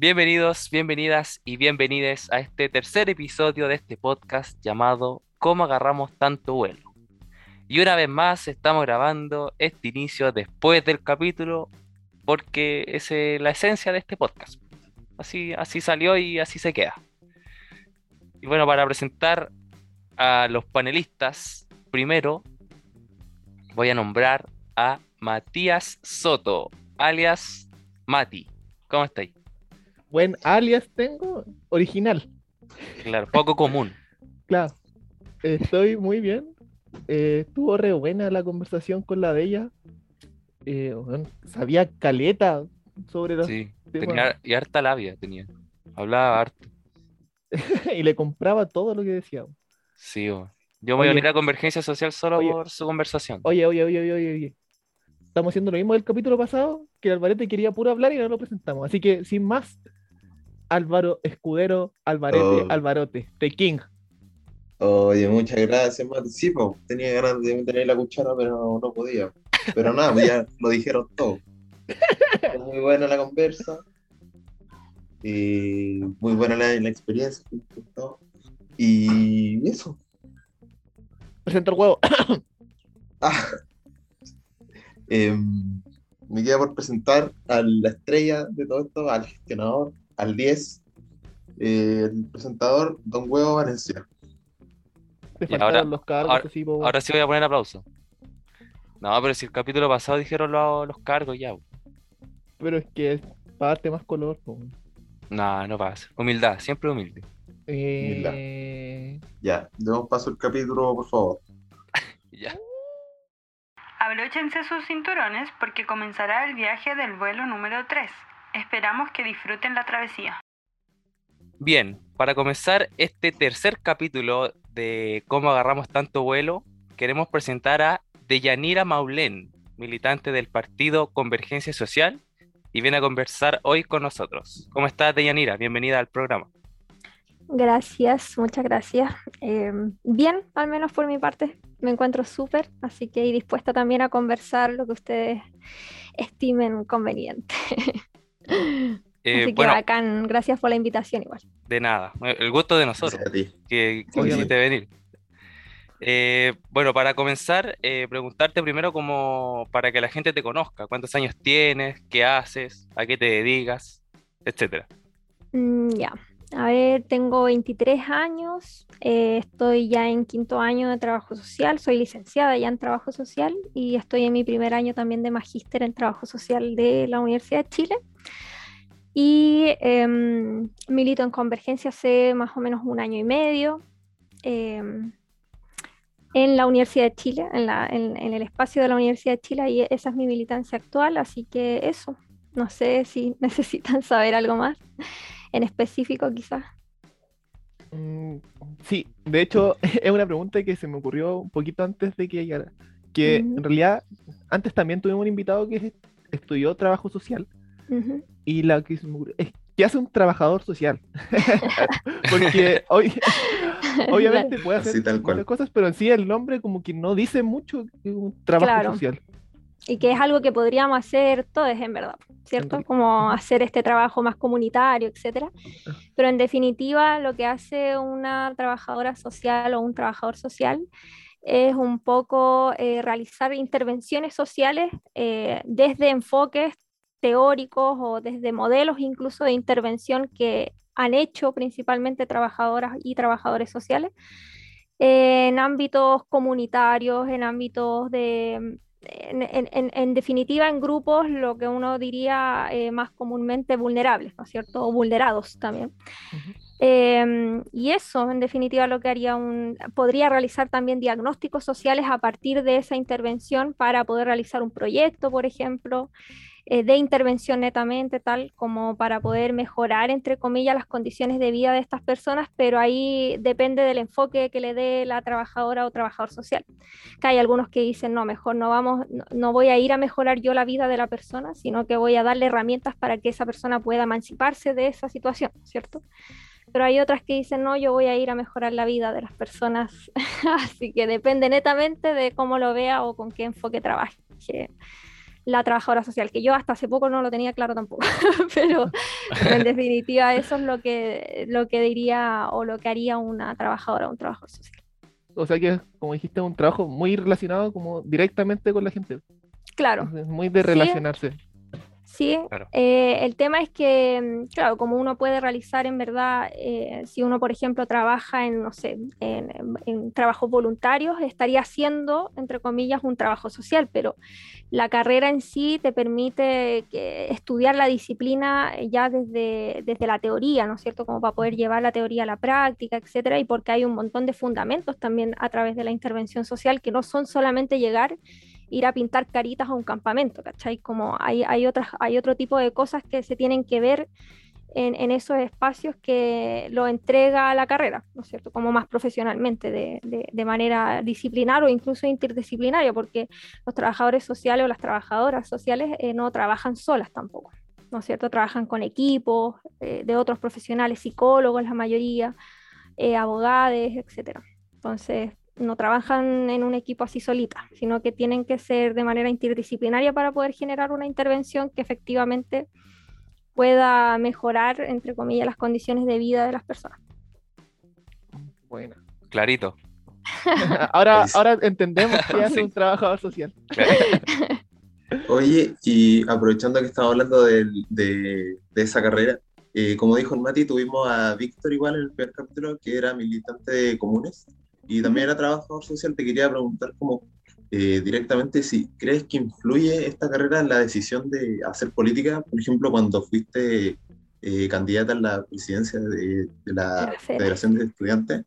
Bienvenidos, bienvenidas y bienvenides a este tercer episodio de este podcast llamado ¿Cómo agarramos tanto vuelo? Y una vez más estamos grabando este inicio después del capítulo porque es la esencia de este podcast. Así, así salió y así se queda. Y bueno, para presentar a los panelistas, primero voy a nombrar a Matías Soto, alias Mati. ¿Cómo estáis? Buen alias tengo, original. Claro, poco común. Claro, estoy muy bien. Eh, estuvo re buena la conversación con la de ella. Eh, sabía caleta sobre los Sí, temas. tenía, y harta labia tenía. Hablaba harto. y le compraba todo lo que decía. Sí, bo. yo me voy a unir a Convergencia Social solo Oye. por su conversación. Oye, oye, oye, oye, oye, oye. Estamos haciendo lo mismo del capítulo pasado, que el Alvarete quería puro hablar y no lo presentamos. Así que, sin más, Álvaro Escudero, Alvarete, Oh. Alvarote, The King. Oye, muchas gracias, Mati. Sí, po, tenía ganas de ahí la cuchara, pero no podía. Pero nada, pues ya lo dijeron todo. Fue Muy buena la conversa. Y muy buena la, la experiencia. Y eso. Presenta el huevo. Ah. Em, me queda por presentar a la estrella de todo esto, al gestionador, al 10, eh, el presentador, Don Huevo Valencia. Y ahora- los cargos, ahora- así, po. Ahora sí voy a poner aplauso. No, pero si el capítulo pasado dijeron lo- los cargos ya. bo. pero es que es para darte más color. po. No, no pasa. Humildad, siempre humilde. Eh, Ya, demos paso al capítulo, por favor. Ya. Abróchense sus cinturones porque comenzará el viaje del vuelo número 3. Esperamos que disfruten la travesía. Bien, para comenzar este tercer capítulo de cómo agarramos tanto vuelo, queremos presentar a Deyanira Maulén, militante del partido Convergencia Social, y viene a conversar hoy con nosotros. ¿Cómo estás, Deyanira? Bienvenida al programa. Gracias, muchas gracias. Eh, bien, al menos por mi parte, me encuentro súper, así que y dispuesta también a conversar lo que ustedes estimen conveniente. Eh, así que bueno, bacán, gracias por la invitación igual. de nada, el gusto de nosotros. Que, quisiste venir. Eh, bueno, para comenzar, eh, preguntarte primero como para que la gente te conozca, cuántos años tienes, qué haces, a qué te dedicas, etcétera. Mm, ya, a ver, tengo 23 años, eh, estoy ya en quinto año de trabajo social, soy licenciada ya en trabajo social y estoy en mi primer año también de magíster en trabajo social de la Universidad de Chile. Y em, milito en Convergencia hace más o menos un año y medio em, en la Universidad de Chile, en, la- en- en el espacio de la Universidad de Chile, y esa es mi militancia actual, así que eso. No sé si necesitan saber algo más en específico, quizás. mm, sí, de hecho, es una pregunta que se me ocurrió un poquito antes de que llegara. Que en realidad, antes también tuvimos un invitado que es- estudió trabajo social. Ujú. Y la que es ¿qué hace un trabajador social? Porque hoy, obviamente puede hacer Así tal cual. muchas cosas, pero en sí el nombre como que no dice mucho que un trabajo Claro. social. Y que es algo que podríamos hacer todos, en verdad, ¿cierto? Como hacer este trabajo más comunitario, etcétera. Pero en definitiva, lo que hace una trabajadora social o un trabajador social es un poco eh, realizar intervenciones sociales eh, desde enfoques teóricos o desde modelos incluso de intervención que han hecho principalmente trabajadoras y trabajadores sociales en ámbitos comunitarios, en ámbitos de, en, en- en- en definitiva, en grupos, lo que uno diría eh, más comúnmente vulnerables, ¿no es cierto? O vulnerados también. Em, y eso, en definitiva, lo que haría un, podría realizar también diagnósticos sociales a partir de esa intervención para poder realizar un proyecto, por ejemplo, eh, de intervención netamente, tal como para poder mejorar, entre comillas, las condiciones de vida de estas personas, pero ahí depende del enfoque que le dé la trabajadora o trabajador social. Que hay algunos que dicen, no, mejor no vamos, no, no voy a ir a mejorar yo la vida de la persona, sino que voy a darle herramientas para que esa persona pueda emanciparse de esa situación, ¿cierto? Pero hay otras que dicen, no, yo voy a ir a mejorar la vida de las personas. Así que depende netamente de cómo lo vea o con qué enfoque trabaje la trabajadora social, que yo hasta hace poco no lo tenía claro tampoco, pero en definitiva eso es lo que, lo que diría o lo que haría una trabajadora o un trabajador social. O sea que, como dijiste, es un trabajo muy relacionado como directamente con la gente. Claro. Es muy de relacionarse. Sí, Claro. eh, el tema es que, mm, claro, como uno puede realizar en verdad, eh, si uno, por ejemplo, trabaja en, no sé, en, en- en trabajos voluntarios, estaría haciendo, entre comillas, un trabajo social, pero la carrera en sí te permite que- estudiar la disciplina eh, ya desde, desde la teoría, ¿no es cierto? Como para poder llevar la teoría a la práctica, etcétera, y porque hay un montón de fundamentos también a través de la intervención social que no son solamente llegar ir a pintar caritas a un campamento, ¿cachai? Como hay, hay, otras, hay otro tipo de cosas que se tienen que ver en, esos espacios que lo entrega la carrera, ¿no es cierto? Como más profesionalmente, de, de, manera disciplinar o incluso interdisciplinaria, porque los trabajadores sociales o las trabajadoras sociales eh, no trabajan solas tampoco, ¿no es cierto? Trabajan con equipos eh, de otros profesionales, psicólogos la mayoría, eh, abogados, etcétera. Entonces, no trabajan en un equipo así solita, sino que tienen que ser de manera interdisciplinaria para poder generar una intervención que efectivamente pueda mejorar, entre comillas, las condiciones de vida de las personas. Bueno. Clarito. ahora, Pues- ahora entendemos qué hace Sí. un trabajador social. Oye, y aprovechando que estamos hablando de esa carrera, eh, como dijo el Mati, tuvimos a Víctor igual en el primer capítulo, que era militante de comunes y también era trabajador social. Te quería preguntar como eh, directamente si crees que influye esta carrera en la decisión de hacer política, por ejemplo, cuando fuiste eh, candidata a la presidencia de, de la De la FED. Federación de Estudiantes.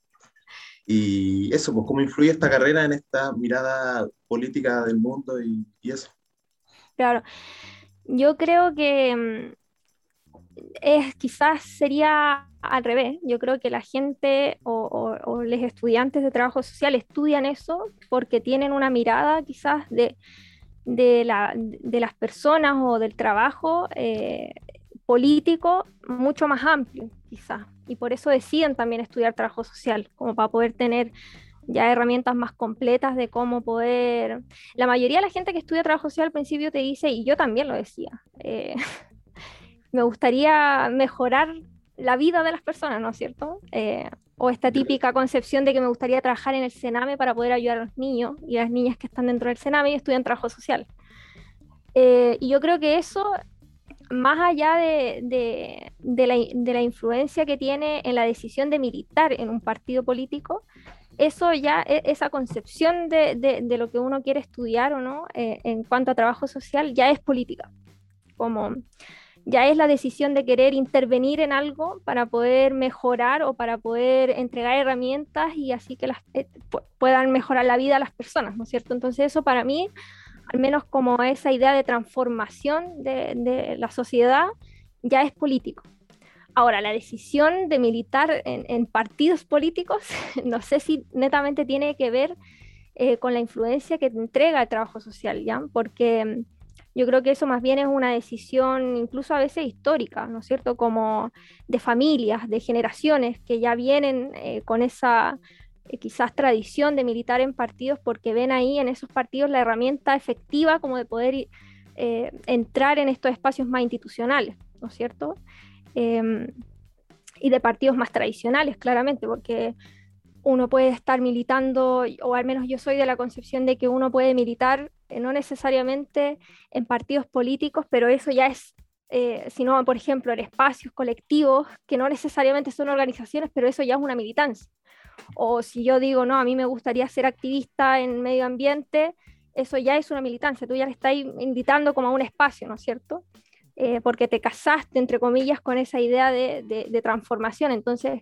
Y eso, pues, ¿cómo influye esta carrera en esta mirada política del mundo y, y eso? Claro, yo creo que mm, es, quizás sería al revés. Yo creo que la gente o, los estudiantes de trabajo social estudian eso porque tienen una mirada quizás de, de las personas o del trabajo eh, político mucho más amplio, quizás. Y por eso deciden también estudiar trabajo social, como para poder tener ya herramientas más completas de cómo poder... La mayoría de la gente que estudia trabajo social al principio te dice, y yo también lo decía, eh, me gustaría mejorar la vida de las personas, ¿no es cierto? Eh, o esta típica concepción de que me gustaría trabajar en el Sename para poder ayudar a los niños y a las niñas que están dentro del Sename y estudian trabajo social. Eh, y yo creo que eso, más allá de, de- de la, de la influencia que tiene en la decisión de militar en un partido político, eso ya, e- esa concepción de, de- de lo que uno quiere estudiar o no eh, en cuanto a trabajo social ya es política. Como ya es la decisión de querer intervenir en algo para poder mejorar o para poder entregar herramientas y así que las eh, pu- puedan mejorar la vida a las personas, ¿no es cierto? Entonces eso para mí, al menos como esa idea de transformación de, de la sociedad, ya es político. Ahora, la decisión de militar en, partidos políticos, no sé si netamente tiene que ver eh, con la influencia que entrega el trabajo social, ¿ya? Porque yo creo que eso más bien es una decisión incluso a veces histórica, ¿no es cierto? Como de familias, de generaciones que ya vienen eh, con esa eh, quizás tradición de militar en partidos porque ven ahí en esos partidos la herramienta efectiva como de poder eh, entrar en estos espacios más institucionales, ¿no es cierto? Em, y de partidos más tradicionales, claramente, porque uno puede estar militando, o al menos yo soy de la concepción de que uno puede militar, eh, no necesariamente en partidos políticos, pero eso ya es, eh, sino, por ejemplo, en espacios colectivos, que no necesariamente son organizaciones, pero eso ya es una militancia. O si yo digo, no, a mí me gustaría ser activista en medio ambiente, eso ya es una militancia, tú ya le estás invitando como a un espacio, ¿no es cierto? Eh, porque te casaste, entre comillas, con esa idea de, transformación. Entonces,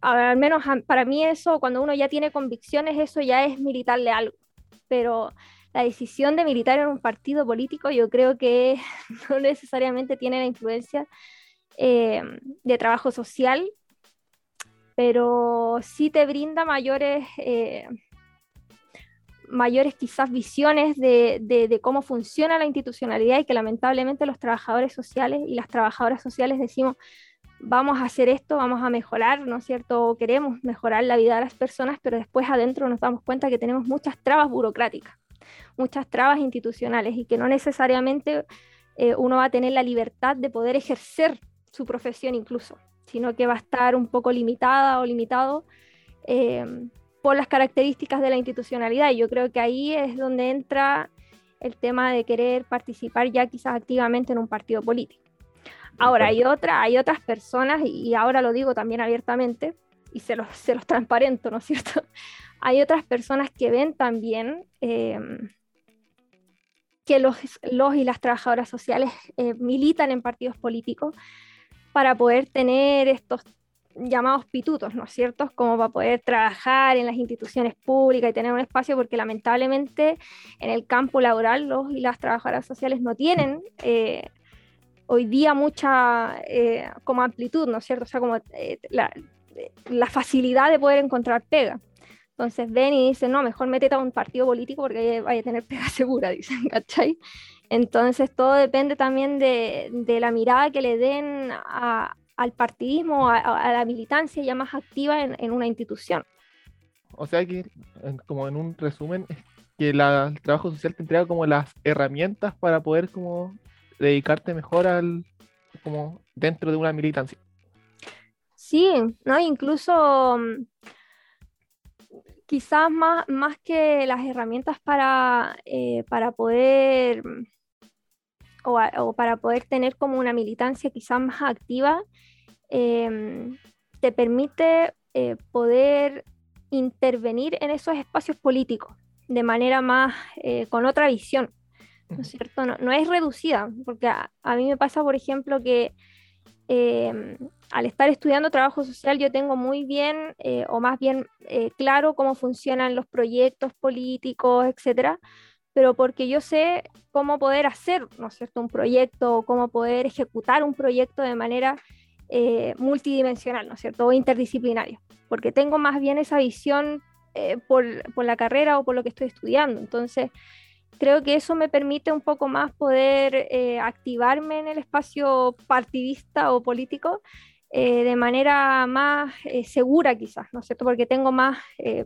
al menos para mí eso, cuando uno ya tiene convicciones, eso ya es militarle algo. Pero la decisión de militar en un partido político yo creo que no necesariamente tiene la influencia eh, de trabajo social, pero sí te brinda mayores... Eh, mayores quizás visiones de, cómo funciona la institucionalidad y que lamentablemente los trabajadores sociales y las trabajadoras sociales decimos, vamos a hacer esto, vamos a mejorar, ¿no es cierto? Queremos mejorar la vida de las personas, pero después adentro nos damos cuenta que tenemos muchas trabas burocráticas, muchas trabas institucionales y que no necesariamente eh, uno va a tener la libertad de poder ejercer su profesión incluso, sino que va a estar un poco limitada o limitado eh, por las características de la institucionalidad. Y yo creo que ahí es donde entra el tema de querer participar ya quizás activamente en un partido político. Ahora, hay, otra, hay otras personas, y ahora lo digo también abiertamente, y se los, se los transparento, ¿no es cierto? Hay otras personas que ven también em, que los, los, y las trabajadoras sociales eh, militan en partidos políticos para poder tener estos llamados pitutos, ¿no es cierto? Como para poder trabajar en las instituciones públicas y tener un espacio, porque lamentablemente en el campo laboral los y las trabajadoras sociales no tienen eh, hoy día mucha eh, como amplitud, ¿no es cierto? O sea, como la, la facilidad de poder encontrar pega. Entonces ven y dicen, no, mejor métete a un partido político porque vaya a tener pega segura, dicen, ¿cachai? Entonces todo depende también de, de la mirada que le den a, al partidismo, a, a, la militancia ya más activa en, en, una institución. O sea que, como en un resumen, que la, el trabajo social te entrega como las herramientas para poder como dedicarte mejor al, como dentro de una militancia. Sí, ¿no? Incluso mm, quizás más, más que las herramientas para, eh, para poder mm, o, para poder tener como una militancia quizás más activa, eh, te permite eh, poder intervenir en esos espacios políticos de manera más, eh, con otra visión, ¿no es cierto? No, no es reducida, porque a, a, mí me pasa, por ejemplo, que eh, al estar estudiando trabajo social yo tengo muy bien, eh, o más bien eh, claro, cómo funcionan los proyectos políticos, etcétera, pero porque yo sé cómo poder hacer, ¿no es cierto?, un proyecto, o cómo poder ejecutar un proyecto de manera eh, multidimensional, ¿no es cierto?, o interdisciplinaria, porque tengo más bien esa visión por, por la carrera o por lo que estoy estudiando. Entonces, creo que eso me permite un poco más poder eh, activarme en el espacio partidista o político eh, de manera más eh, segura quizás, ¿no es cierto? Porque tengo más, eh,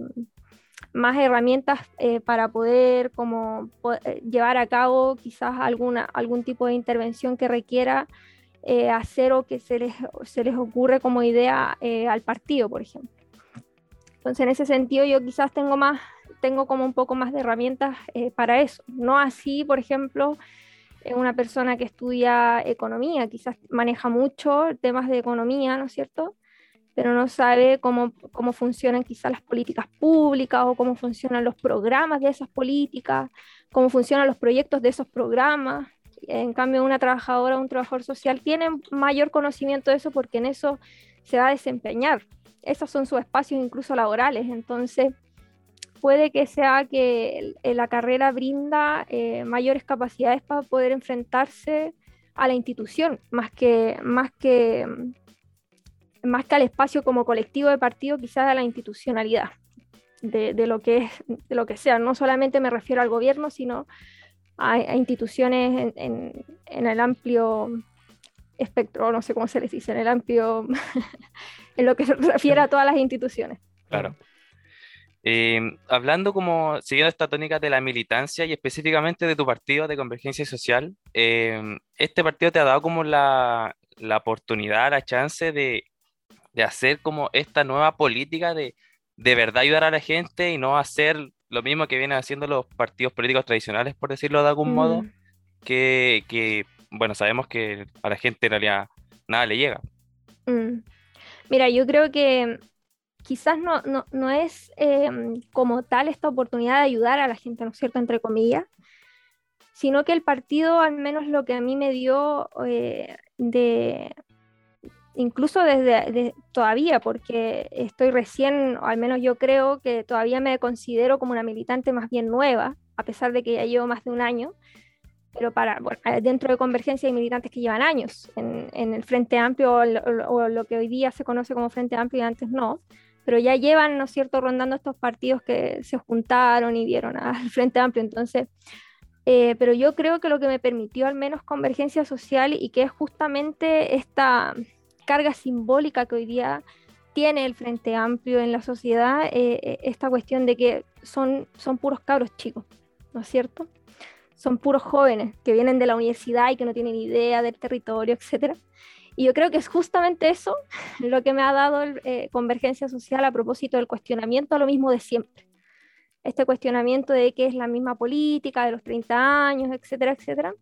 más herramientas eh, para poder como poder llevar a cabo quizás alguna, algún tipo de intervención que requiera hacer o que se les, se les ocurre como idea al partido, por ejemplo. Entonces, en ese sentido, yo quizás tengo más tengo como un poco más de herramientas eh, para eso. No así, por ejemplo, una persona que estudia economía, quizás maneja mucho temas de economía, ¿no es cierto? Pero no sabe cómo, cómo funcionan quizás las políticas públicas o cómo funcionan los programas de esas políticas, cómo funcionan los proyectos de esos programas. En cambio, una trabajadora o un trabajador social tiene mayor conocimiento de eso porque en eso se va a desempeñar. Esos son sus espacios incluso laborales. Entonces, puede que sea que la carrera brinda eh, mayores capacidades para poder enfrentarse a la institución, más que, más que, más que al espacio como colectivo de partido, quizás a la institucionalidad de, de, lo que es, de lo que sea. No solamente me refiero al gobierno, sino a, a instituciones en, en, en, el amplio espectro, no sé cómo se les dice, en el amplio, en lo que se refiere a todas las instituciones. Claro. Eh, hablando como, siguiendo esta tónica de la militancia y específicamente de tu partido de Convergencia Social, eh, este partido te ha dado como la, la oportunidad, la chance de, de, hacer como esta nueva política de de verdad ayudar a la gente y no hacer lo mismo que vienen haciendo los partidos políticos tradicionales, por decirlo de algún mm. modo, que, que, bueno, sabemos que a la gente en realidad nada le llega. Mm. Mira, yo creo que quizás no, no, no es eh, como tal esta oportunidad de ayudar a la gente, ¿no es cierto?, entre comillas, sino que el partido, al menos lo que a mí me dio eh, de, incluso desde de, todavía, porque estoy recién, o al menos yo creo que todavía me considero como una militante más bien nueva, a pesar de que ya llevo más de un año, pero para, bueno, dentro de Convergencia hay militantes que llevan años en, en el Frente Amplio o o lo, que hoy día se conoce como Frente Amplio y antes no pero ya llevan, ¿no es cierto?, rondando estos partidos que se juntaron y dieron al Frente Amplio. Entonces, eh, pero yo creo que lo que me permitió al menos convergencia social y que es justamente esta carga simbólica que hoy día tiene el Frente Amplio en la sociedad, eh, eh esta cuestión de que son, son puros cabros chicos. ¿no es cierto? Son puros jóvenes que vienen de la universidad y que no tienen idea del territorio, etc. Y yo creo que es justamente eso lo que me ha dado el, eh, Convergencia Social a propósito del cuestionamiento a lo mismo de siempre. Este cuestionamiento de qué es la misma política de los 30 años, etcétera, etcétera,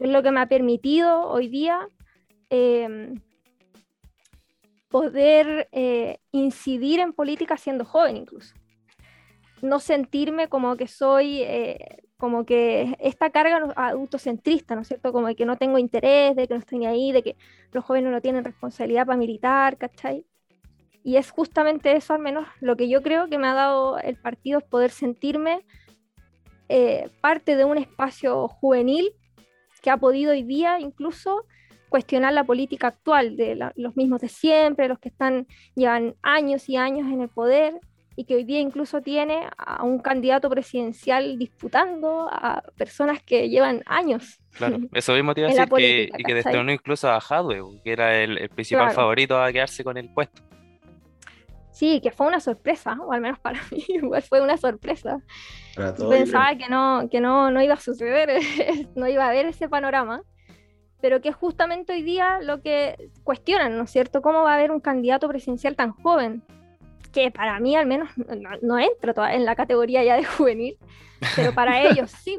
es lo que me ha permitido hoy día em, poder eh, incidir en política siendo joven incluso. No sentirme como que soy, eh, como que esta carga autocentrista, ¿no es cierto? Como de que no tengo interés, de que no estoy ni ahí, de que los jóvenes no tienen responsabilidad para militar, ¿cachai? Y es justamente eso, al menos, lo que yo creo que me ha dado el partido, es poder sentirme eh, parte de un espacio juvenil que ha podido hoy día incluso cuestionar la política actual de los mismos de siempre, los que están llevan años y años en el poder y que hoy día incluso tiene a un candidato presidencial disputando a personas que llevan años. Claro, eso mismo te iba a decir que, y que destronó incluso a Hadwe, que era el, principal favorito a quedarse con el puesto. Sí, que fue una sorpresa, o al menos para mí, igual fue una sorpresa. Pensaba que no, que no, no iba a suceder, no iba a haber ese panorama pero que justamente hoy día lo que cuestionan, ¿no es cierto? ¿Cómo va a haber un candidato presidencial tan joven? Que para mí al menos no, entra en la categoría ya de juvenil, pero para ellos sí.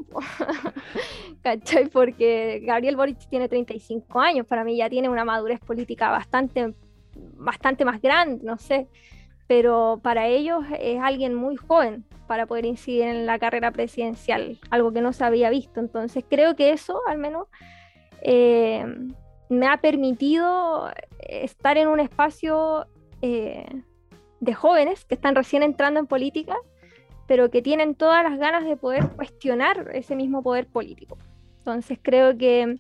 ¿Cachai? Porque Gabriel Boric tiene 35 años, para mí ya tiene una madurez política bastante, bastante más grande, no sé, pero para ellos es alguien muy joven para poder incidir en la carrera presidencial, algo que no se había visto. Entonces creo que eso al menos eh, me ha permitido estar en un espacio eh, de jóvenes que están recién entrando en política, pero que tienen todas las ganas de poder cuestionar ese mismo poder político. Entonces creo que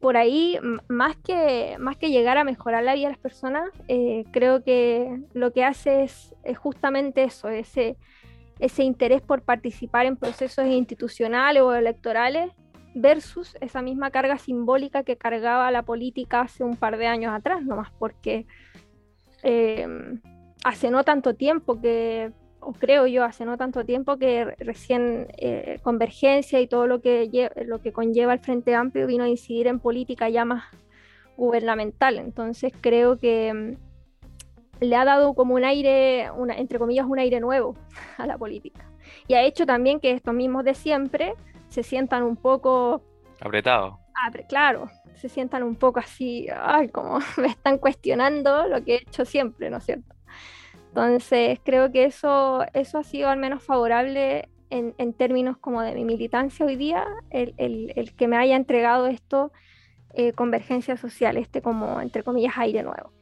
por ahí, más que, más que llegar a mejorar la vida de las personas, eh, creo que lo que hace es, justamente eso, ese, ese interés por participar en procesos institucionales o electorales versus esa misma carga simbólica que cargaba la política hace un par de años atrás, nomás porque em, hace no tanto tiempo que, o creo yo, hace no tanto tiempo que recién eh, Convergencia y todo lo que, lo que conlleva el Frente Amplio vino a incidir en política ya más gubernamental. Entonces creo que em, le ha dado como un aire, una, entre comillas, un aire nuevo a la política. Y ha hecho también que estos mismos de siempre se sientan un poco... Apretados. claro, se sientan un poco así, ay, como me están cuestionando lo que he hecho siempre, ¿no es cierto? Entonces, creo que eso, eso ha sido al menos favorable en, en términos como de mi militancia hoy día, el, el, el que me haya entregado esto, eh, convergencia social, este como, entre comillas, aire nuevo.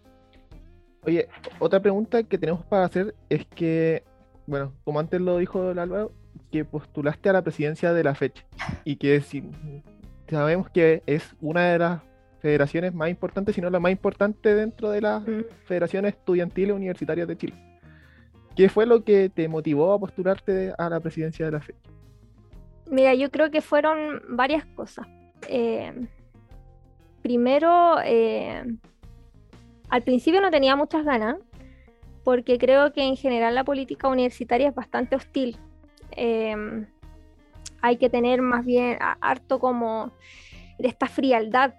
Oye, otra pregunta que tenemos para hacer es que, bueno, como antes lo dijo el Álvaro, que postulaste a la presidencia de la fecha y que si, sabemos que es una de las federaciones más importantes, si no la más importante dentro de las mm. federaciones estudiantiles universitarias de Chile. ¿Qué fue lo que te motivó a postularte a la presidencia de la fecha? Mira, yo creo que fueron varias cosas. Eh, primero, eh, al principio no tenía muchas ganas, porque creo que en general la política universitaria es bastante hostil Em, hay que tener más bien harto como de esta frialdad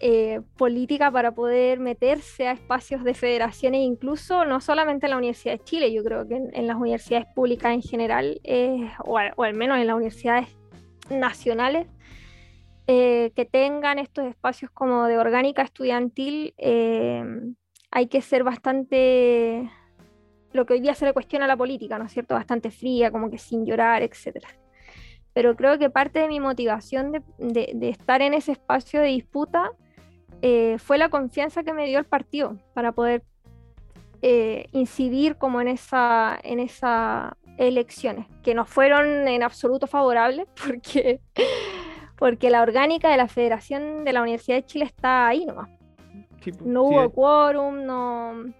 eh, política para poder meterse a espacios de federaciones, incluso no solamente en la Universidad de Chile, yo creo que en, las universidades públicas en general, eh, o, al menos en las universidades nacionales, eh, que tengan estos espacios como de orgánica estudiantil, hay que ser bastante lo que hoy día se le cuestiona a la política, ¿no es cierto? Bastante fría, como que sin llorar, etc. Pero creo que parte de mi motivación de, estar en ese espacio de disputa eh, fue la confianza que me dio el partido para poder eh, incidir como en esa, en esas elecciones, que no fueron en absoluto favorables, porque, porque la orgánica de la Federación de la Universidad de Chile está ahí nomás. Pues, no hubo quórum, no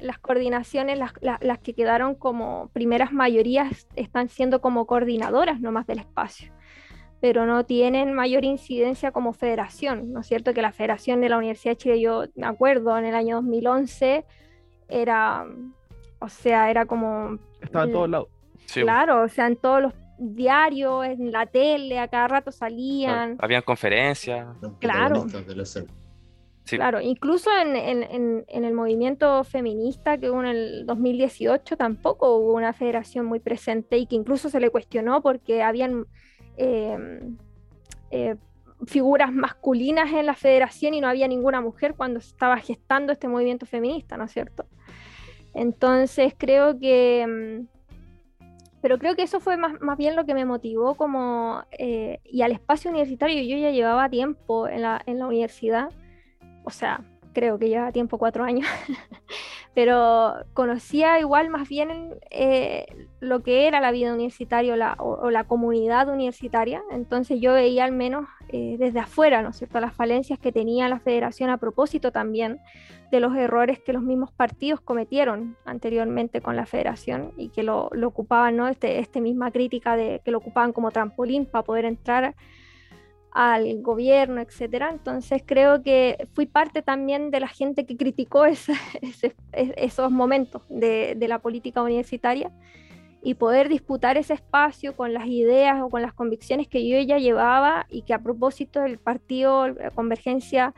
las coordinaciones, las, que quedaron como primeras mayorías, están siendo como coordinadoras nomás del espacio, pero no tienen mayor incidencia como federación, ¿no es cierto? Que la federación de la Universidad de Chile, yo me acuerdo, en el año 2011, era, o sea, era como... Estaba en todos lados. Claro, o sea, en todos los diario, en la tele, a cada rato salían. Habían conferencias. Claro. Sí. Claro, incluso en, en- en- en el movimiento feminista que hubo en el 2018 tampoco hubo una federación muy presente y que incluso se le cuestionó porque habían figuras masculinas en la federación y no había ninguna mujer cuando estaba gestando este movimiento feminista, ¿no es cierto? Entonces creo que... mm, Pero creo que eso fue más, más bien lo que me motivó como... eh, y al espacio universitario yo ya llevaba tiempo en la, en la universidad o sea, creo que lleva tiempo cuatro años, pero conocía igual más bien eh, lo que era la vida universitaria o la, o- o la comunidad universitaria, entonces yo veía al menos eh, desde afuera, ¿no es cierto?, las falencias que tenía la federación a propósito también de los errores que los mismos partidos cometieron anteriormente con la federación y que lo, lo ocupaban, ¿no?, este, este misma crítica de que lo ocupaban como trampolín para poder entrar al gobierno, etcétera. Entonces creo que fui parte también de la gente que criticó ese- ese- es- esos momentos de, de la política universitaria y poder disputar ese espacio con las ideas o con las convicciones que yo ya llevaba y que a propósito el partido eh, Convergencia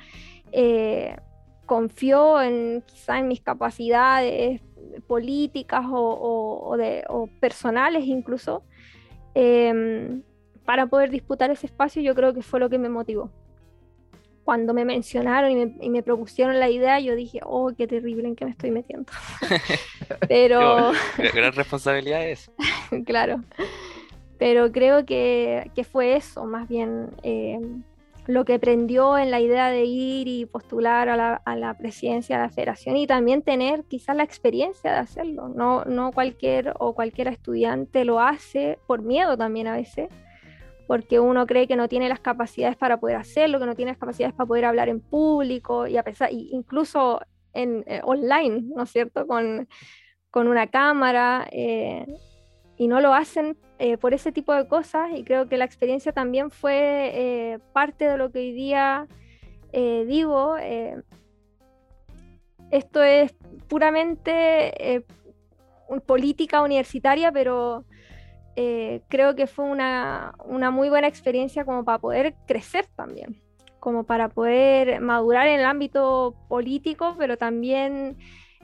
eh, confió en quizá en mis capacidades políticas o, o- o de- o personales incluso. em, para poder disputar ese espacio, yo creo que fue lo que me motivó. Cuando me mencionaron y me, y me propusieron la idea, yo dije, oh, qué terrible en qué me estoy metiendo. Pero, Gran, gran responsabilidad es. claro, pero creo que, que fue eso, más bien eh, lo que prendió en la idea de ir y postular a la, a la presidencia de la federación y también tener quizás la experiencia de hacerlo. No, no cualquier o cualquier estudiante lo hace por miedo también a veces porque uno cree que no tiene las capacidades para poder hacerlo, que no tiene las capacidades para poder hablar en público y a pesar, y incluso en eh, online, ¿no es cierto? Con, con una cámara eh, y no lo hacen eh, por ese tipo de cosas y creo que la experiencia también fue eh, parte de lo que hoy día eh, digo. esto es puramente política universitaria, pero eh, creo que fue una, una muy buena experiencia como para poder crecer también, como para poder madurar en el ámbito político, pero también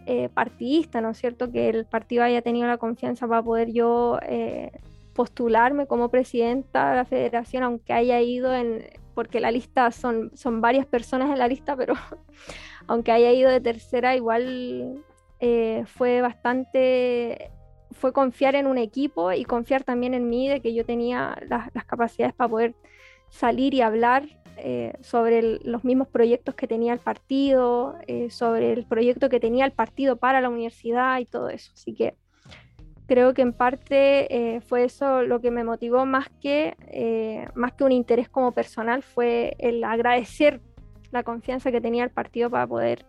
eh, partidista, ¿no es cierto? Que el partido haya tenido la confianza para poder yo eh, postularme como presidenta de la federación, aunque haya ido en, porque la lista son, son varias personas en la lista, pero aunque haya ido de tercera, igual fue bastante fue confiar en un equipo y confiar también en mí de que yo tenía las, capacidades para poder salir y hablar eh, sobre los mismos proyectos que tenía el partido, eh, sobre el proyecto que tenía el partido para la universidad y todo eso. Así que creo que en parte eh, fue eso lo que me motivó más que, más que un interés como personal, fue el agradecer la confianza que tenía el partido para poder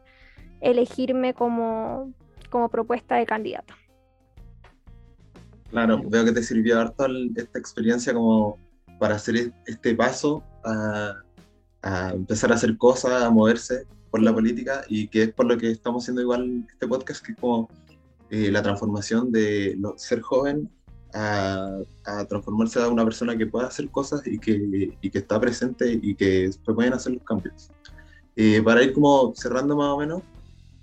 elegirme como, como propuesta de candidata. Claro, veo que te sirvió harto esta experiencia como para hacer este paso a, a empezar a hacer cosas, a moverse por la política y que es por lo que estamos haciendo igual este podcast, que es como eh, la transformación de lo- ser joven a, a transformarse a una persona que pueda hacer cosas y que, y que está presente y que se pueden hacer los cambios. Eh, para ir como cerrando más o menos,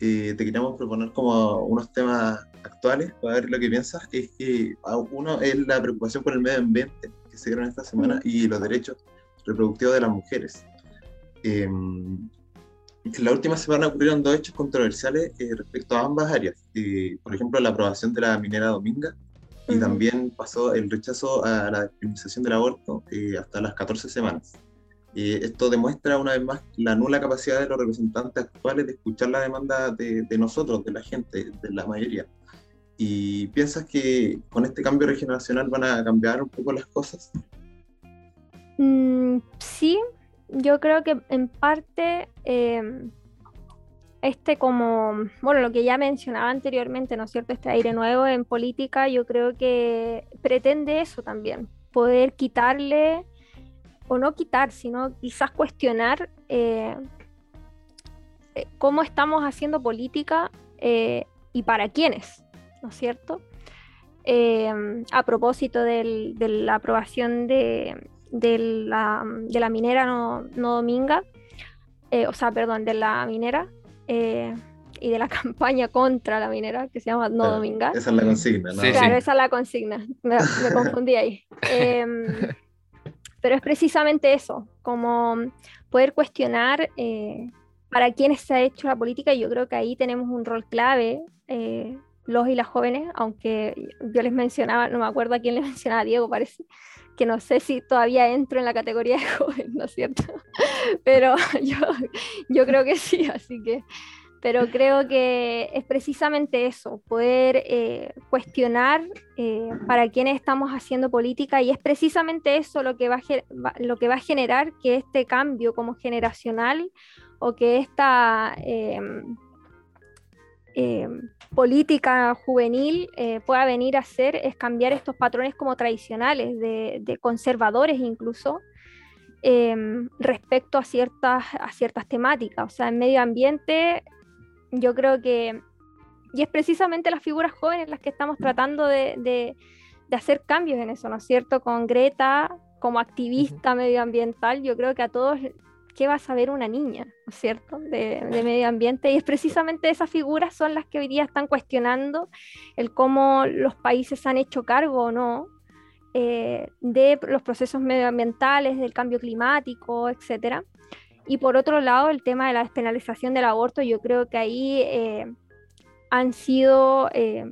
eh, te queríamos proponer como unos temas actuales para ver lo que piensas. Es que ah, uno es la preocupación por el medio ambiente que se dieron esta semana y los derechos reproductivos de las mujeres. Eh, en la última semana ocurrieron dos hechos controversiales eh, respecto a ambas áreas. Eh, por ejemplo, la aprobación de la minera Dominga y también pasó el rechazo a la despenalización del aborto eh, hasta las 14 semanas. Eh, esto demuestra una vez más la nula capacidad de los representantes actuales de escuchar la demanda de, de nosotros, de la gente, de la mayoría. ¿Y piensas que con este cambio regional van a cambiar un poco las cosas? Mm, sí, yo creo que en parte eh, este como, bueno, lo que ya mencionaba anteriormente, ¿no es cierto? Este aire nuevo en política, yo creo que pretende eso también, poder quitarle, o no quitar, sino quizás cuestionar eh, eh, cómo estamos haciendo política eh, y para quiénes, ¿no es cierto? eh, a propósito del- de la aprobación de, de la, de la minera no, no dominga, eh, o sea, perdón, de la minera eh, y de la campaña contra la minera que se llama no Claro, dominga. Esa es la consigna, ¿no? Sí, Claro, sí. esa es la consigna. Me, me confundí ahí. Em, pero es precisamente eso, como poder cuestionar eh, para quiénes se ha hecho la política. Y yo creo que ahí tenemos un rol clave, eh, los y las jóvenes, aunque yo les mencionaba, no me acuerdo a quién le mencionaba, Diego parece, que no sé si todavía entro en la categoría de joven, ¿no es cierto? Pero yo, yo creo que sí, así que pero creo que es precisamente eso, poder eh, cuestionar eh, para quienes estamos haciendo política y es precisamente eso lo que, va a, lo que va a generar que este cambio como generacional o que esta eh, eh, política juvenil eh, pueda venir a hacer es cambiar estos patrones como tradicionales, de, conservadores incluso, eh, respecto a ciertas, a ciertas temáticas. O sea, en medio ambiente yo creo que, y es precisamente las figuras jóvenes las que estamos tratando de, de- de hacer cambios en eso, ¿no es cierto? Con Greta como activista medioambiental, yo creo que a todos, ¿qué va a saber una niña, ¿no es cierto? De, de medio ambiente. Y es precisamente esas figuras son las que hoy día están cuestionando el cómo los países han hecho cargo o no eh, de los procesos medioambientales, del cambio climático, etcétera. Y por otro lado, el tema de la despenalización del aborto, yo creo que ahí eh, han sido eh,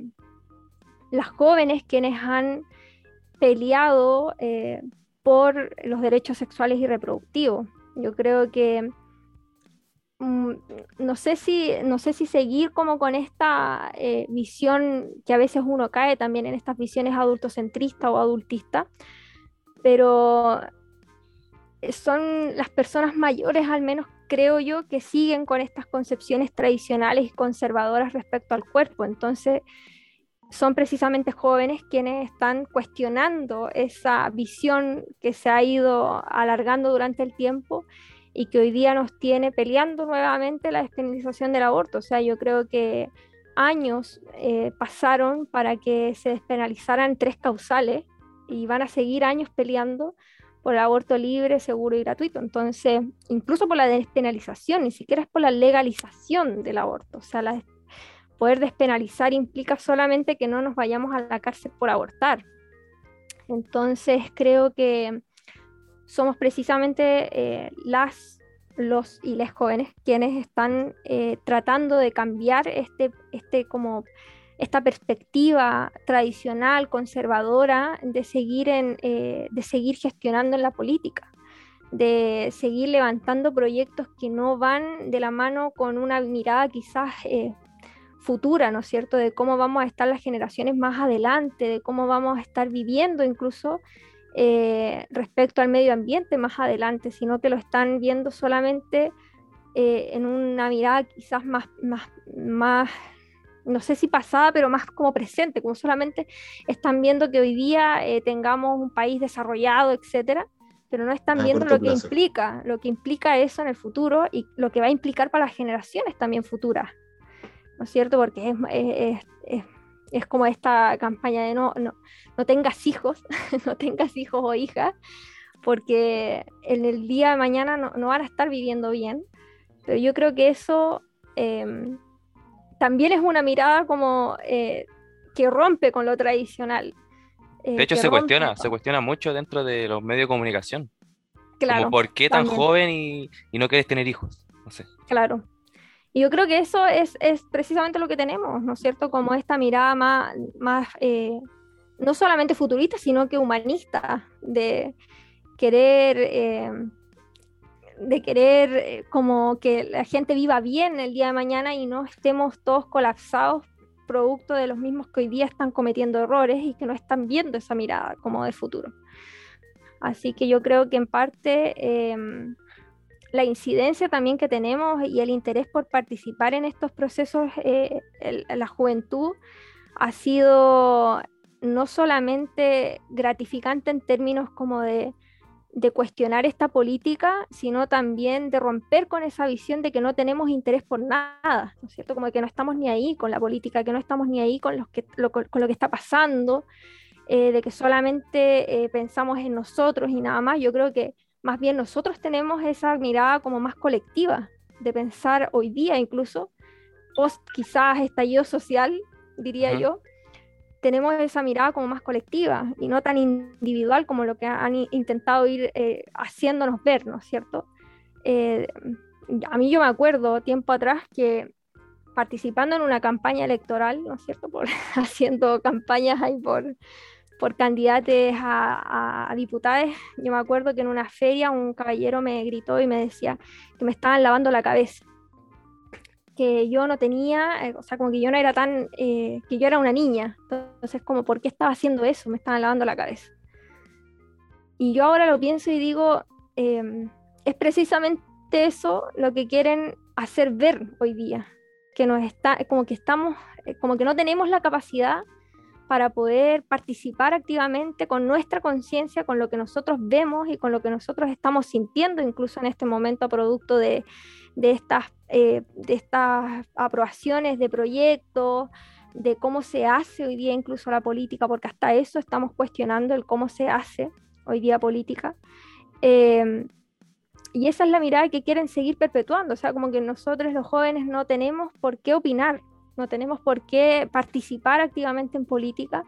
las jóvenes quienes han peleado eh, por los derechos sexuales y reproductivos. Yo creo que mm, no sé si no sé si seguir como con esta visión que a veces uno cae también en estas visiones adultocentristas o adultistas, pero son las personas mayores, al menos creo yo, que siguen con estas concepciones tradicionales y conservadoras respecto al cuerpo. Entonces, son precisamente jóvenes quienes están cuestionando esa visión que se ha ido alargando durante el tiempo y que hoy día nos tiene peleando nuevamente la despenalización del aborto. O sea, yo creo que años eh, pasaron para que se despenalizaran tres causales y van a seguir años peleando por el aborto libre, seguro y gratuito. Entonces, incluso por la despenalización, ni siquiera es por la legalización del aborto. O sea, la, poder despenalizar implica solamente que no nos vayamos a la cárcel por abortar. Entonces, creo que somos precisamente eh, las, los y las jóvenes quienes están eh, tratando de cambiar este, este como esta perspectiva tradicional, conservadora, de seguir, en, eh, de seguir gestionando en la política, de seguir levantando proyectos que no van de la mano con una mirada quizás eh, futura, ¿no es cierto?, de cómo vamos a estar las generaciones más adelante, de cómo vamos a estar viviendo incluso eh, respecto al medio ambiente más adelante, sino que lo están viendo solamente eh, en una mirada quizás más, no sé si pasada, pero más como presente, como solamente están viendo que hoy día eh, tengamos un país desarrollado, etcétera, pero no están A viendo lo que implica, lo que implica eso en el futuro y lo que va a implicar para las generaciones también futuras, ¿no es cierto? Porque es, es, es, es como esta campaña de no, no, no tengas hijos, no tengas hijos o hijas, porque en el día de mañana no, no van a estar viviendo bien, pero yo creo que eso... Eh, también es una mirada como eh, que rompe con lo tradicional. eh, De hecho, se rompe cuestiona, se cuestiona mucho dentro de los medios de comunicación. Claro, Como por qué tan también. joven y, y no quieres tener hijos. No sé. claro. Y yo creo que eso es, es precisamente lo que tenemos, ¿no es cierto? Como esta mirada más, más eh, no solamente futurista, sino que humanista, de querer, de querer eh, como que la gente viva bien el día de mañana y no estemos todos colapsados producto de los mismos que hoy día están cometiendo errores y que no están viendo esa mirada como de futuro. Así que yo creo que en parte eh, la incidencia también que tenemos y el interés por participar en estos procesos, eh, la juventud, ha sido no solamente gratificante en términos como de de cuestionar esta política, sino también de romper con esa visión de que no tenemos interés por nada, ¿no es cierto? Como que no estamos ni ahí con la política, que no estamos ni ahí con, los que, lo, con lo que está pasando, eh, de que solamente eh, pensamos en nosotros y nada más. Yo creo que más bien nosotros tenemos esa mirada como más colectiva, de pensar hoy día incluso, post quizás estallido social, diría yo, tenemos esa mirada como más colectiva y no tan individual como lo que han intentado ir eh, haciéndonos ver, ¿no es cierto? Eh, a mí yo me acuerdo tiempo atrás que participando en una campaña electoral, ¿no es cierto? Por, haciendo campañas ahí por, por candidatos a, a, diputados, yo me acuerdo que en una feria un caballero me gritó y me decía que me estaban lavando la cabeza que yo no tenía, eh, o sea, como que yo no era tan, eh, que yo era una niña. Entonces, como, ¿por qué estaba haciendo eso? Me estaban lavando la cabeza. Y yo ahora lo pienso y digo, em, es precisamente eso lo que quieren hacer ver hoy día, que nos está, como que estamos, eh, como que no tenemos la capacidad para poder participar activamente con nuestra conciencia, con lo que nosotros vemos y con lo que nosotros estamos sintiendo incluso en este momento a producto de, de estas, eh, de estas aprobaciones de proyectos, de cómo se hace hoy día incluso la política, porque hasta eso estamos cuestionando el cómo se hace hoy día política. Em, y esa es la mirada que quieren seguir perpetuando, o sea, como que nosotros los jóvenes no tenemos por qué opinar, no tenemos por qué participar activamente en política,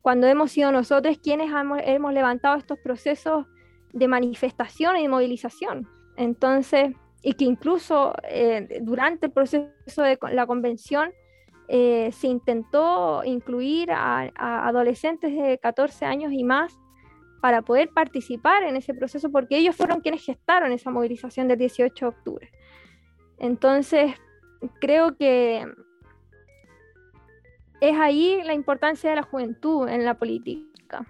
cuando hemos sido nosotros quienes hemos, hemos levantado estos procesos de manifestación y de movilización. Entonces, y que incluso eh, durante el proceso de la convención eh, se intentó incluir a, adolescentes de 14 años y más para poder participar en ese proceso, porque ellos fueron quienes gestaron esa movilización del 18 de octubre. Entonces, creo que es ahí la importancia de la juventud en la política.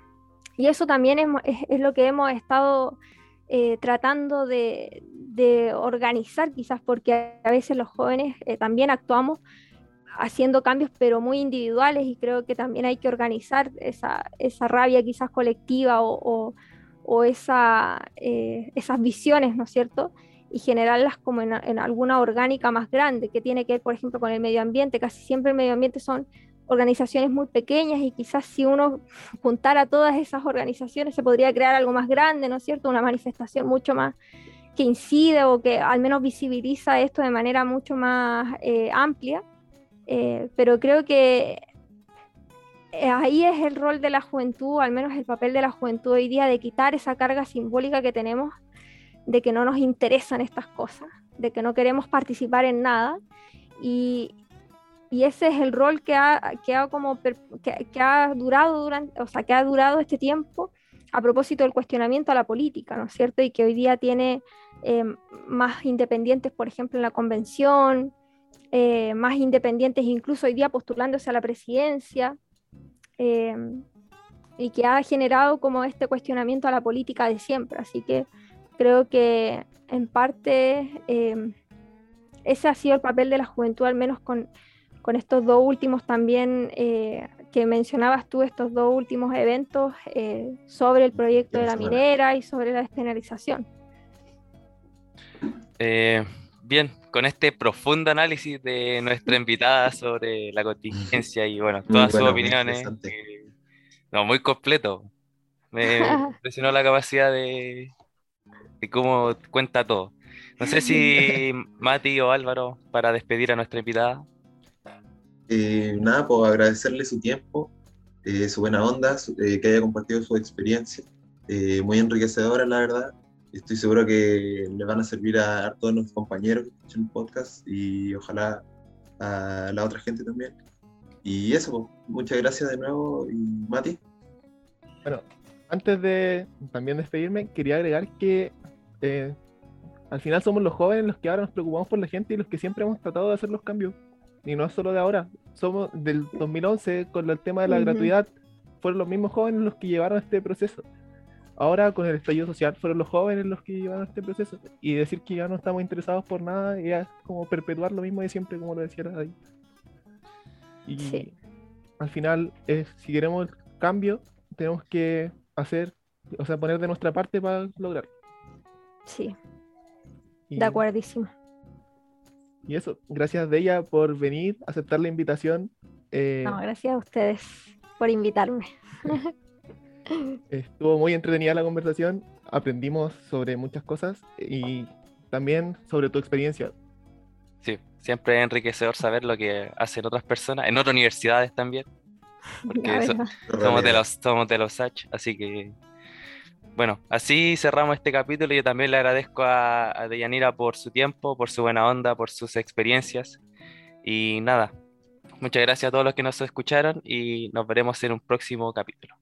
Y eso también es lo que hemos estado eh, tratando de, organizar quizás porque a veces los jóvenes eh, también actuamos haciendo cambios pero muy individuales y creo que también hay que organizar esa, rabia quizás colectiva o, esa, eh, esas visiones, ¿no es cierto? Y generarlas como en, en, alguna orgánica más grande que tiene que ver, por ejemplo, con el medio ambiente. Casi siempre el medio ambiente son organizaciones muy pequeñas y quizás si uno juntara todas esas organizaciones se podría crear algo más grande, ¿no es cierto? Una manifestación mucho más que incide o que al menos visibiliza esto de manera mucho más eh, amplia. Eh, pero creo que eh, ahí es el rol de la juventud, al menos el papel de la juventud hoy día, de quitar esa carga simbólica que tenemos de que no nos interesan estas cosas, de que no queremos participar en nada y, y ese es el rol que ha, que ha, como que, ha durado durante, o sea, que ha durado este tiempo a propósito del cuestionamiento a la política, ¿no es cierto? Y que hoy día tiene eh, más independientes, por ejemplo, en la convención, eh, más independientes incluso hoy día postulándose a la presidencia, eh, y que ha generado como este cuestionamiento a la política de siempre. Así que creo que en parte ese ha sido el papel de la juventud, al menos con con estos dos últimos también eh, que mencionabas tú, estos dos últimos eventos eh, sobre el proyecto de la minera y sobre la despenalización. Eh, bien, con este profundo análisis de nuestra invitada sobre la contingencia y bueno, todas sus opiniones, no, muy completo. Me impresionó la capacidad de, de cómo cuenta todo. No sé si Mati o Álvaro, para despedir a nuestra invitada. Eh, nada, pues agradecerle su tiempo, eh, su buena onda, eh, que haya compartido su experiencia. muy enriquecedora, la verdad. Estoy seguro que le van a servir a, todos los compañeros que escuchan el podcast y ojalá a la otra gente también. Y eso, pues, muchas gracias de nuevo. Y Mati. Bueno, antes de también despedirme, quería agregar que al final somos los jóvenes los que ahora nos preocupamos por la gente y los que siempre hemos tratado de hacer los cambios y no es solo de ahora, somos del 2011 con el tema de la gratuidad, fueron los mismos jóvenes los que llevaron este proceso. Ahora con el estallido social fueron los jóvenes los que llevaron este proceso. Y decir que ya no estamos interesados por nada es como perpetuar lo mismo de siempre, como lo decía ahí. Y al final, es, si queremos el cambio, tenemos que hacer o sea, poner de nuestra parte para lograrlo. Sí, Y, de acuerdísimo. Y eso, gracias de ella por venir, aceptar la invitación. eh, No, gracias a ustedes por invitarme. Estuvo muy entretenida la conversación, aprendimos sobre muchas cosas y también sobre tu experiencia. Sí, siempre es enriquecedor saber lo que hacen otras personas, en otras universidades también, porque verdad. somos de los, somos de los Sach, así que bueno, así cerramos este capítulo. Yo también le agradezco a, a Deyanira por su tiempo, por su buena onda, por sus experiencias. Y nada, muchas gracias a todos los que nos escucharon y nos veremos en un próximo capítulo.